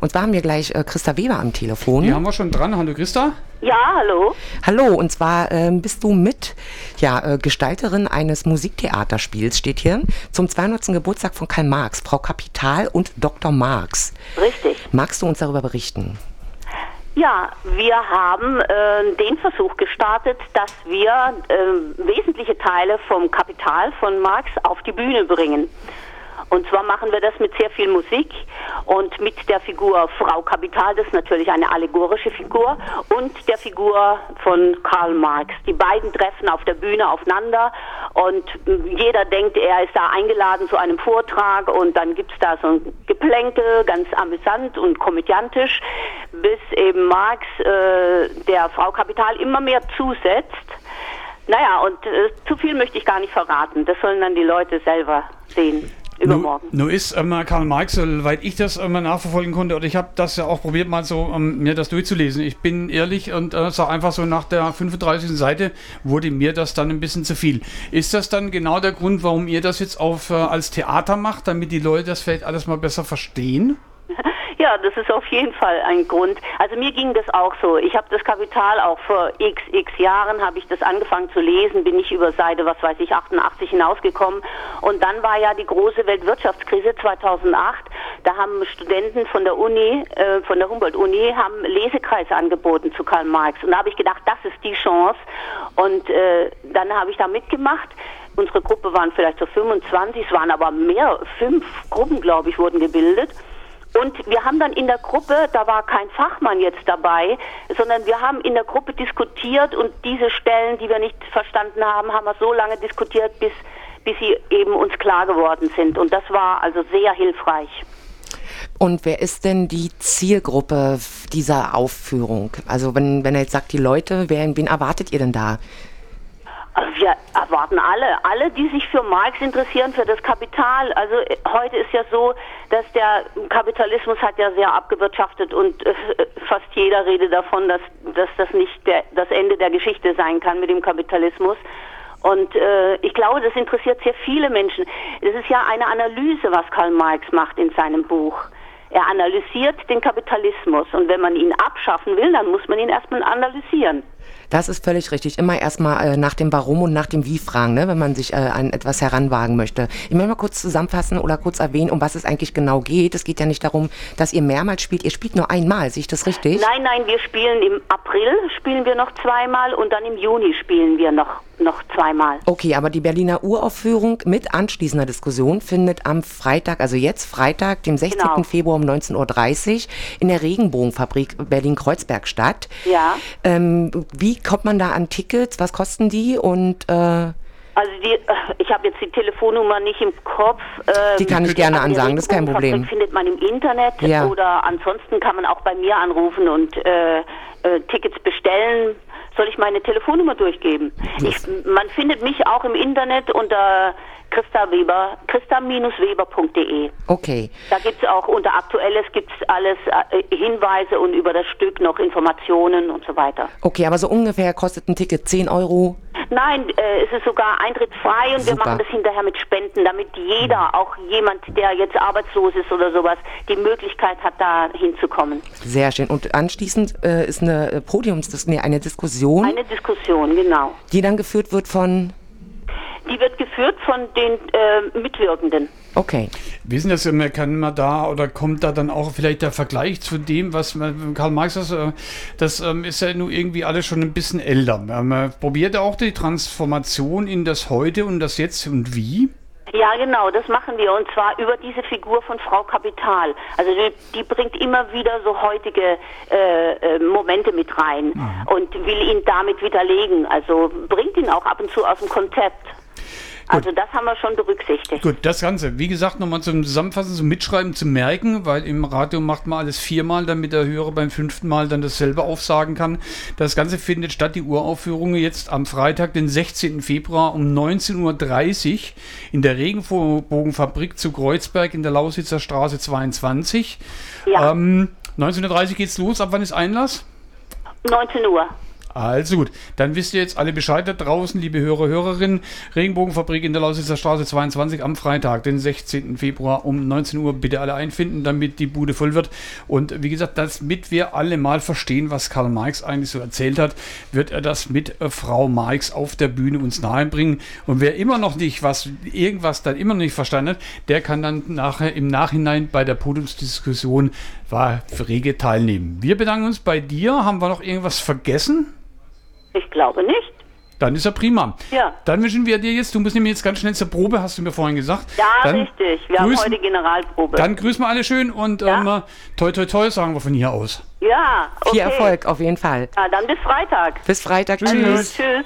Und zwar haben wir gleich äh, Christa Weber am Telefon. Die haben wir schon dran. Hallo Christa. Ja, hallo. Hallo, und zwar ähm, bist du mit ja, äh, Gestalterin eines Musiktheaterspiels, steht hier, zum 200. Geburtstag von Karl Marx, Frau Kapital und Dr. Marx. Richtig. Magst du uns darüber berichten? Ja, wir haben äh, den Versuch gestartet, dass wir äh, wesentliche Teile vom Kapital von Marx auf die Bühne bringen. Und zwar machen wir das mit sehr viel Musik und mit der Figur Frau Kapital, das ist natürlich eine allegorische Figur, und der Figur von Karl Marx. Die beiden treffen auf der Bühne aufeinander und jeder denkt, er ist da eingeladen zu einem Vortrag und dann gibt es da so ein Geplänkel, ganz amüsant und komödiantisch, bis eben Marx äh, der Frau Kapital immer mehr zusetzt. Naja, und äh, zu viel möchte ich gar nicht verraten. Das sollen dann die Leute selber sehen übermorgen. Nur ist ähm, Karl Marx, soweit ich das ähm, nachverfolgen konnte, oder ich habe das ja auch probiert, mal so ähm, mir das durchzulesen. Ich bin ehrlich und äh, sage einfach so, nach der 35. Seite wurde mir das dann ein bisschen zu viel. Ist das dann genau der Grund, warum ihr das jetzt auf, äh, als Theater macht, damit die Leute das vielleicht alles mal besser verstehen? Ja, das ist auf jeden Fall ein Grund. Also mir ging das auch so. Ich habe das Kapital auch vor x, x Jahren, habe ich das angefangen zu lesen, bin ich über Seite, was weiß ich, 88 hinausgekommen. Und dann war ja die große Weltwirtschaftskrise 2008. Da haben Studenten von der Uni, äh, von der Humboldt-Uni, haben Lesekreise angeboten zu Karl Marx. Und da habe ich gedacht, das ist die Chance. Und äh, dann habe ich da mitgemacht. Unsere Gruppe waren vielleicht so 25, es waren aber mehr, fünf Gruppen, glaube ich, wurden gebildet. Und wir haben dann in der Gruppe, da war kein Fachmann jetzt dabei, sondern wir haben in der Gruppe diskutiert und diese Stellen, die wir nicht verstanden haben, haben wir so lange diskutiert, bis, bis sie eben uns klar geworden sind. Und das war also sehr hilfreich. Und wer ist denn die Zielgruppe dieser Aufführung? Also wenn, wenn er jetzt sagt, die Leute, wer, wen erwartet ihr denn da? Also wir erwarten alle, alle, die sich für Marx interessieren, für das Kapital. Also äh, heute ist ja so, dass der Kapitalismus hat ja sehr abgewirtschaftet und äh, fast jeder redet davon, dass, dass das nicht der, das Ende der Geschichte sein kann mit dem Kapitalismus. Und äh, ich glaube, das interessiert sehr viele Menschen. Es ist ja eine Analyse, was Karl Marx macht in seinem Buch. Er analysiert den Kapitalismus und wenn man ihn abschaffen will, dann muss man ihn erstmal analysieren. Das ist völlig richtig. Immer erstmal äh, nach dem Warum und nach dem Wie fragen, ne, wenn man sich äh, an etwas heranwagen möchte. Ich möchte mal kurz zusammenfassen oder kurz erwähnen, um was es eigentlich genau geht. Es geht ja nicht darum, dass ihr mehrmals spielt. Ihr spielt nur einmal, sehe ich das richtig? Nein, nein, wir spielen im April spielen wir noch zweimal und dann im Juni spielen wir noch noch zweimal. Okay, aber die Berliner Uraufführung mit anschließender Diskussion findet am Freitag, also jetzt Freitag, dem 16. Genau. Februar um 19.30 Uhr in der Regenbogenfabrik Berlin-Kreuzberg statt. Ja. Ähm, wie kommt man da an Tickets? Was kosten die? Und äh, also die, äh, ich habe jetzt die Telefonnummer nicht im Kopf. Ähm, die kann ich gerne ansagen, das ist kein Problem. findet man im Internet ja. oder ansonsten kann man auch bei mir anrufen und äh, äh, Tickets bestellen. Soll ich meine Telefonnummer durchgeben? Ich, man findet mich auch im Internet unter Christa Weber, christa-weber.de. Okay. Da gibt es auch unter Aktuelles gibt's alles äh, Hinweise und über das Stück noch Informationen und so weiter. Okay, aber so ungefähr kostet ein Ticket 10 Euro? Nein, äh, es ist sogar eintrittsfrei und Super. wir machen das hinterher mit Spenden, damit jeder, auch jemand, der jetzt arbeitslos ist oder sowas, die Möglichkeit hat, da hinzukommen. Sehr schön. Und anschließend äh, ist eine Podiumsdiskussion, nee, eine Diskussion. Eine Diskussion, genau. Die dann geführt wird von die wird geführt von den äh, Mitwirkenden. Okay. Wissen das, kann man da oder kommt da dann auch vielleicht der Vergleich zu dem, was Karl Marx das, äh, das ähm, ist ja nun irgendwie alles schon ein bisschen älter. Man probiert auch die Transformation in das Heute und das Jetzt und wie? Ja, genau, das machen wir und zwar über diese Figur von Frau Kapital. Also die, die bringt immer wieder so heutige äh, äh, Momente mit rein mhm. und will ihn damit widerlegen. Also bringt ihn auch ab und zu aus dem Konzept. Also das haben wir schon berücksichtigt. Gut, das Ganze, wie gesagt, nochmal zum Zusammenfassen, zum Mitschreiben, zum Merken, weil im Radio macht man alles viermal, damit der Hörer beim fünften Mal dann dasselbe aufsagen kann. Das Ganze findet statt, die Uraufführung jetzt am Freitag, den 16. Februar um 19.30 Uhr in der Regenbogenfabrik zu Kreuzberg in der Lausitzer Straße 22. Ja. Ähm, 19.30 Uhr geht's los. Ab wann ist Einlass? 19 Uhr. Also gut, dann wisst ihr jetzt alle Bescheid da draußen, liebe Hörer, Hörerinnen. Regenbogenfabrik in der Lausitzer Straße 22 am Freitag, den 16. Februar um 19 Uhr. Bitte alle einfinden, damit die Bude voll wird. Und wie gesagt, damit wir alle mal verstehen, was Karl Marx eigentlich so erzählt hat, wird er das mit äh, Frau Marx auf der Bühne uns nahebringen. Und wer immer noch nicht was, irgendwas dann immer noch nicht verstanden hat, der kann dann nachher im Nachhinein bei der Podiumsdiskussion war rege teilnehmen. Wir bedanken uns bei dir. Haben wir noch irgendwas vergessen? Ich glaube nicht. Dann ist er prima. Ja. Dann wünschen wir dir jetzt, du musst nämlich jetzt ganz schnell zur Probe, hast du mir vorhin gesagt. Ja, dann richtig. Wir grüßen, haben heute Generalprobe. Dann grüßen wir alle schön und Ja. ähm, toi toi toi sagen wir von hier aus. ja, okay. Viel Erfolg, auf jeden Fall. Ja, dann bis Freitag. Bis Freitag. Tschüss. Tschüss. Tschüss.